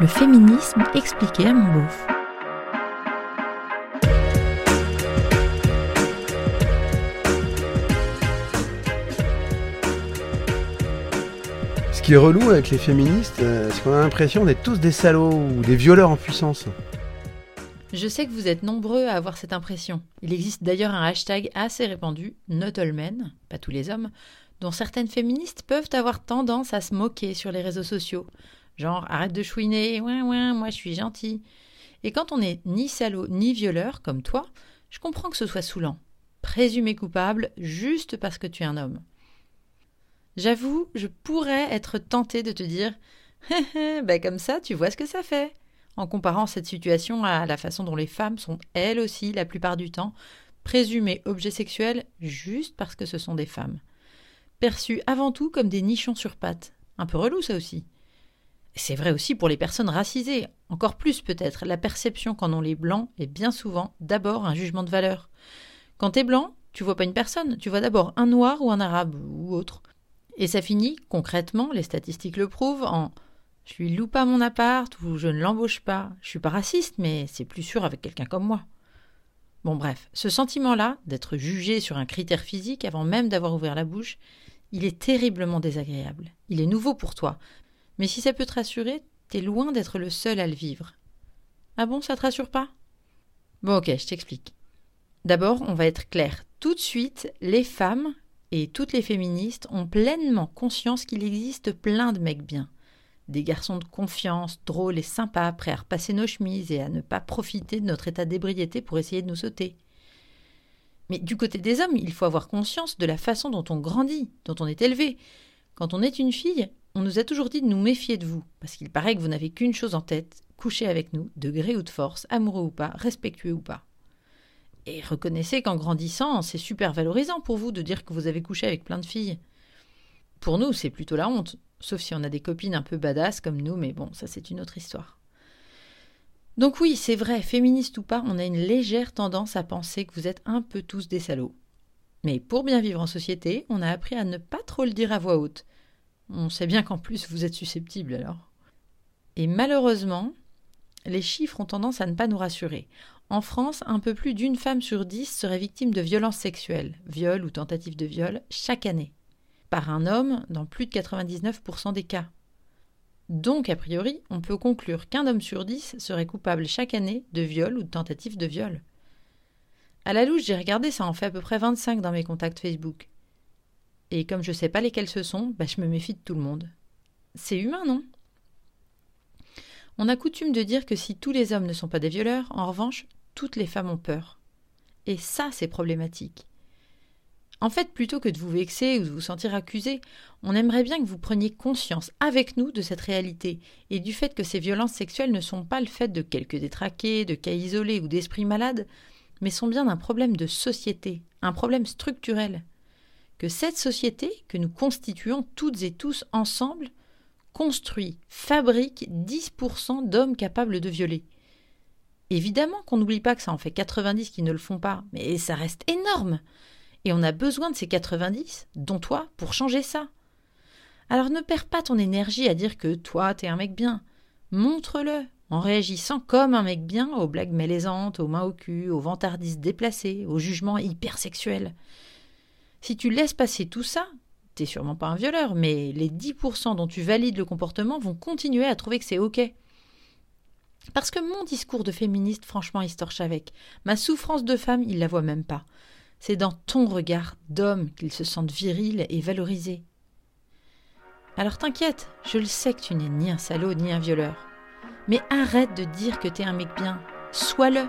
Le féminisme expliqué à mon beauf. Ce qui est relou avec les féministes, euh, c'est qu'on a l'impression d'être tous des salauds ou des violeurs en puissance. Je sais que vous êtes nombreux à avoir cette impression. Il existe d'ailleurs un hashtag assez répandu, Not All Men, pas tous les hommes, dont certaines féministes peuvent avoir tendance à se moquer sur les réseaux sociaux. Genre, arrête de chouiner, ouais, ouais, moi je suis gentil. Et quand on n'est ni salaud ni violeur, comme toi, je comprends que ce soit saoulant. Présumé coupable juste parce que tu es un homme. J'avoue, je pourrais être tentée de te dire ben comme ça, tu vois ce que ça fait. En comparant cette situation à la façon dont les femmes sont elles aussi, la plupart du temps, présumées objets sexuels juste parce que ce sont des femmes. Perçues avant tout comme des nichons sur pattes. Un peu relou ça aussi. C'est vrai aussi pour les personnes racisées, encore plus peut-être. La perception qu'en ont les blancs est bien souvent d'abord un jugement de valeur. Quand t'es blanc, tu vois pas une personne, tu vois d'abord un noir ou un arabe ou autre. Et ça finit, concrètement, les statistiques le prouvent, en je lui loue pas mon appart ou je ne l'embauche pas. Je suis pas raciste, mais c'est plus sûr avec quelqu'un comme moi. Bon bref, ce sentiment-là, d'être jugé sur un critère physique avant même d'avoir ouvert la bouche, il est terriblement désagréable. Il est nouveau pour toi, mais si ça peut te rassurer, t'es loin d'être le seul à le vivre. Ah bon, ça te rassure pas? Bon, ok, je t'explique. D'abord, on va être clair. Tout de suite, les femmes et toutes les féministes ont pleinement conscience qu'il existe plein de mecs bien. Des garçons de confiance, drôles et sympas, prêts à repasser nos chemises et à ne pas profiter de notre état d'ébriété pour essayer de nous sauter. Mais du côté des hommes, il faut avoir conscience de la façon dont on grandit, dont on est élevé. Quand on est une fille, on nous a toujours dit de nous méfier de vous, parce qu'il paraît que vous n'avez qu'une chose en tête, coucher avec nous, de gré ou de force, amoureux ou pas, respectueux ou pas. Et reconnaissez qu'en grandissant, c'est super valorisant pour vous de dire que vous avez couché avec plein de filles. Pour nous, c'est plutôt la honte, sauf si on a des copines un peu badass comme nous, mais bon, ça c'est une autre histoire. Donc oui, c'est vrai, féministe ou pas, on a une légère tendance à penser que vous êtes un peu tous des salauds. Mais pour bien vivre en société, on a appris à ne pas trop le dire à voix haute, on sait bien qu'en plus vous êtes susceptible alors. Et malheureusement, les chiffres ont tendance à ne pas nous rassurer. En France, un peu plus d'une femme sur dix serait victime de violences sexuelles, viol ou tentative de viol, chaque année, par un homme dans plus de 99% des cas. Donc, a priori, on peut conclure qu'un homme sur dix serait coupable chaque année de viol ou de tentative de viol. À la louche, j'ai regardé, ça en fait à peu près 25 dans mes contacts Facebook. Et comme je ne sais pas lesquels ce sont, bah, je me méfie de tout le monde. C'est humain, non? On a coutume de dire que si tous les hommes ne sont pas des violeurs, en revanche, toutes les femmes ont peur. Et ça, c'est problématique. En fait, plutôt que de vous vexer ou de vous sentir accusé, on aimerait bien que vous preniez conscience avec nous de cette réalité et du fait que ces violences sexuelles ne sont pas le fait de quelques détraqués, de cas isolés ou d'esprits malades, mais sont bien un problème de société, un problème structurel que cette société que nous constituons toutes et tous ensemble construit, fabrique 10% d'hommes capables de violer. Évidemment qu'on n'oublie pas que ça en fait 90 qui ne le font pas, mais ça reste énorme. Et on a besoin de ces 90, dont toi, pour changer ça. Alors ne perds pas ton énergie à dire que toi, t'es un mec bien. Montre-le, en réagissant comme un mec bien aux blagues malaisantes, aux mains au cul, aux vantardistes déplacés, aux jugements hypersexuels. Si tu laisses passer tout ça, t'es sûrement pas un violeur, mais les 10% dont tu valides le comportement vont continuer à trouver que c'est OK. Parce que mon discours de féministe, franchement, torche avec. Ma souffrance de femme, il la voit même pas. C'est dans ton regard d'homme qu'ils se sentent virils et valorisés. Alors t'inquiète, je le sais que tu n'es ni un salaud ni un violeur. Mais arrête de dire que t'es un mec bien. Sois-le.